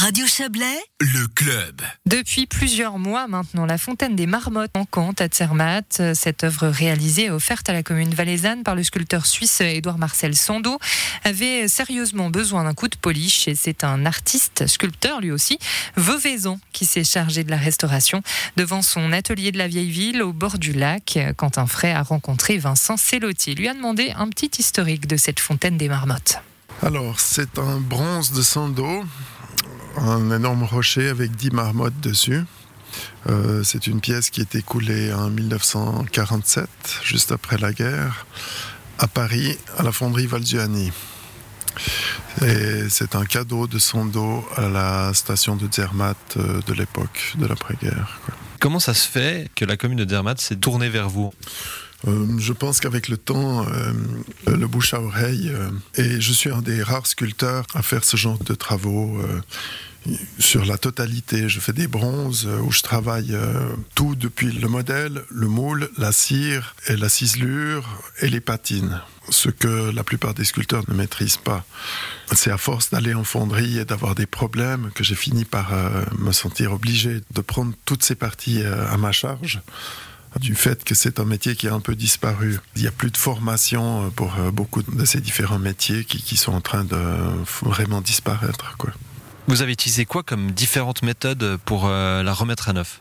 Radio Chablais, le club. Depuis plusieurs mois maintenant, la fontaine des marmottes en Cante à Zermatt, cette œuvre réalisée et offerte à la commune valaisanne par le sculpteur suisse Édouard Marcel Sando, avait sérieusement besoin d'un coup de polish et c'est un artiste, sculpteur lui aussi, Veuvaison, qui s'est chargé de la restauration. Devant son atelier de la vieille ville, au bord du lac, Quentin Fray a rencontré Vincent Cellotti. lui a demandé un petit historique de cette fontaine des marmottes. Alors, c'est un bronze de Sando un énorme rocher avec 10 marmottes dessus. Euh, c'est une pièce qui est écoulée en 1947, juste après la guerre, à Paris, à la fonderie Valzuani. Et c'est un cadeau de son dos à la station de Zermatt euh, de l'époque de l'après-guerre. Comment ça se fait que la commune de Zermatt s'est tournée vers vous? Euh, je pense qu'avec le temps, le bouche à oreille, et je suis un des rares sculpteurs à faire ce genre de travaux sur la totalité. Je fais des bronzes euh, où je travaille euh, tout depuis le modèle, le moule, la cire et la ciselure et les patines. Ce que la plupart des sculpteurs ne maîtrisent pas. C'est à force d'aller en fonderie et d'avoir des problèmes que j'ai fini par euh, me sentir obligé de prendre toutes ces parties à ma charge du fait que c'est un métier qui a un peu disparu. Il n'y a plus de formation pour beaucoup de ces différents métiers qui, sont en train de vraiment disparaître. Vous avez utilisé quoi comme différentes méthodes pour euh, la remettre à neuf?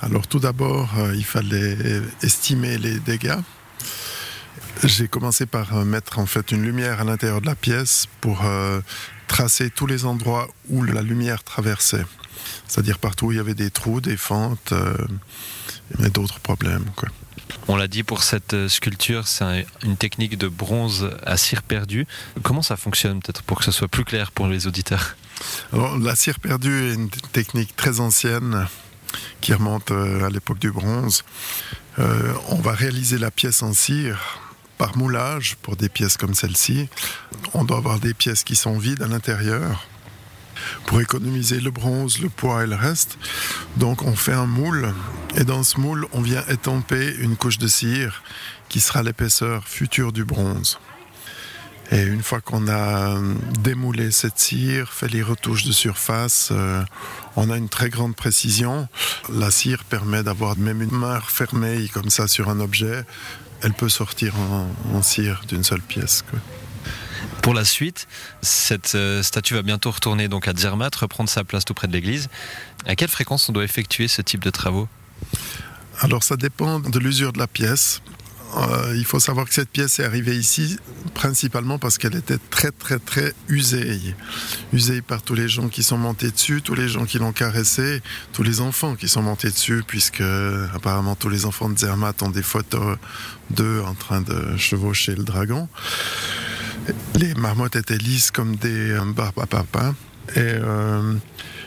Alors tout d'abord, euh, il fallait estimer les dégâts. J'ai commencé par euh, mettre en fait une lumière à l'intérieur de la pièce pour tracer tous les endroits où la lumière traversait. C'est-à-dire partout où il y avait des trous, des fentes, et d'autres problèmes. On l'a dit pour cette sculpture, c'est une technique de bronze à cire perdue. Comment ça fonctionne peut-être pour que ce soit plus clair pour les auditeurs? La cire perdue est une technique très ancienne qui remonte euh, à l'époque du bronze. Euh, on va réaliser la pièce en cire par moulage pour des pièces comme celle-ci. On doit avoir des pièces qui sont vides à l'intérieur pour économiser le bronze, le poids et le reste. Donc on fait un moule et dans ce moule on vient étamper une couche de cire qui sera l'épaisseur future du bronze. Et une fois qu'on a démoulé cette cire, fait les retouches de surface, euh, on a une très grande précision. La cire permet d'avoir même une main fermée comme ça sur un objet. Elle peut sortir en, cire d'une seule pièce. Pour la suite, cette euh, statue va bientôt retourner donc à Zermatt, reprendre sa place tout près de l'église. À quelle fréquence on doit effectuer ce type de travaux? Alors ça dépend de l'usure de la pièce. Euh, il faut savoir que cette pièce est arrivée ici principalement parce qu'elle était très très très usée. Usée par tous les gens qui sont montés dessus, tous les gens qui l'ont caressée, tous les enfants qui sont montés dessus, puisque apparemment tous les enfants de Zermatt ont des photos d'eux en train de chevaucher le dragon. Les marmottes étaient lisses comme des euh, barbes à papa. Et euh,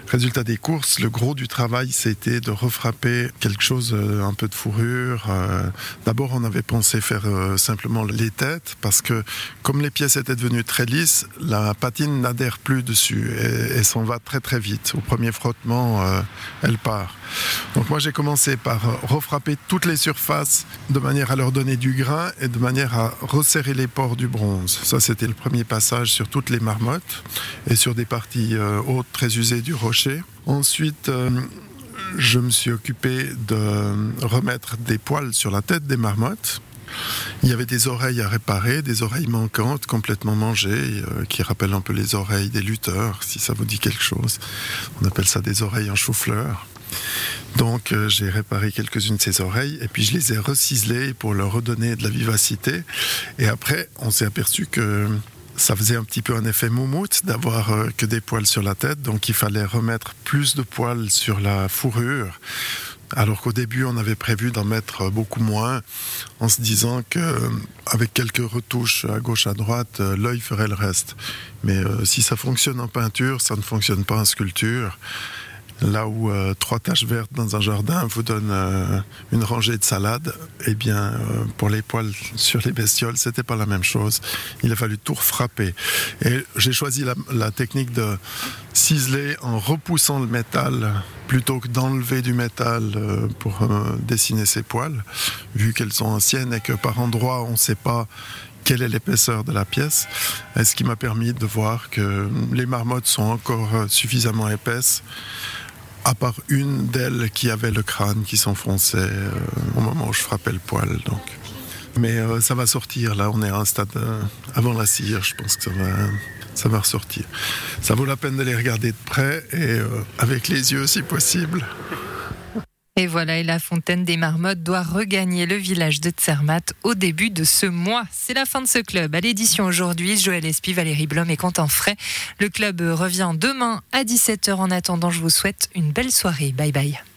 Résultat des courses, le gros du travail, c'était de refrapper quelque chose, euh, un peu de fourrure. Euh. D'abord, on avait pensé faire euh, simplement les têtes, parce que comme les pièces étaient devenues très lisses, la patine n'adhère plus dessus et, s'en va très très vite. Au premier frottement, elle part. Donc moi, j'ai commencé par refrapper toutes les surfaces de manière à leur donner du grain et de manière à resserrer les pores du bronze. Ça, c'était le premier passage sur toutes les marmottes et sur des parties hautes très usées du rocher Ensuite, euh, je me suis occupé de remettre des poils sur la tête des marmottes. Il y avait des oreilles à réparer, des oreilles manquantes, complètement mangées, euh, qui rappellent un peu les oreilles des lutteurs, si ça vous dit quelque chose. On appelle ça des oreilles en chou-fleur. Donc euh, j'ai réparé quelques-unes de ces oreilles et puis je les ai reciselées pour leur redonner de la vivacité. Et après, on s'est aperçu que ça faisait un petit peu un effet moumoute d'avoir euh, que des poils sur la tête, donc il fallait remettre plus de poils sur la fourrure. Alors qu'au début, on avait prévu d'en mettre beaucoup moins, en se disant que euh, avec quelques retouches à gauche à droite, euh, l'œil ferait le reste. Mais si ça fonctionne en peinture, ça ne fonctionne pas en sculpture. Là où euh, trois taches vertes dans un jardin vous donnent euh, une rangée de salade, eh bien, euh, pour les poils sur les bestioles, c'était pas la même chose. Il a fallu tout frapper. Et j'ai choisi la, technique de ciseler en repoussant le métal plutôt que d'enlever du métal pour dessiner ces poils, vu qu'elles sont anciennes et que par endroits on ne sait pas quelle est l'épaisseur de la pièce, ce qui m'a permis de voir que les marmottes sont encore suffisamment épaisses à part une d'elles qui avait le crâne qui s'enfonçait euh, au moment où je frappais le poil. Donc. Mais euh, ça va sortir, là on est à un stade euh, avant la cire, je pense que ça va, ça va ressortir. Ça vaut la peine de les regarder de près et avec les yeux si possible. Et voilà, et la fontaine des marmottes doit regagner le village de Zermatt au début de ce mois. C'est la fin de ce club. À l'édition aujourd'hui, Joël Espy, Valérie Blom et Quentin Fray. Le club revient demain à 17h. En attendant, je vous souhaite une belle soirée. Bye bye.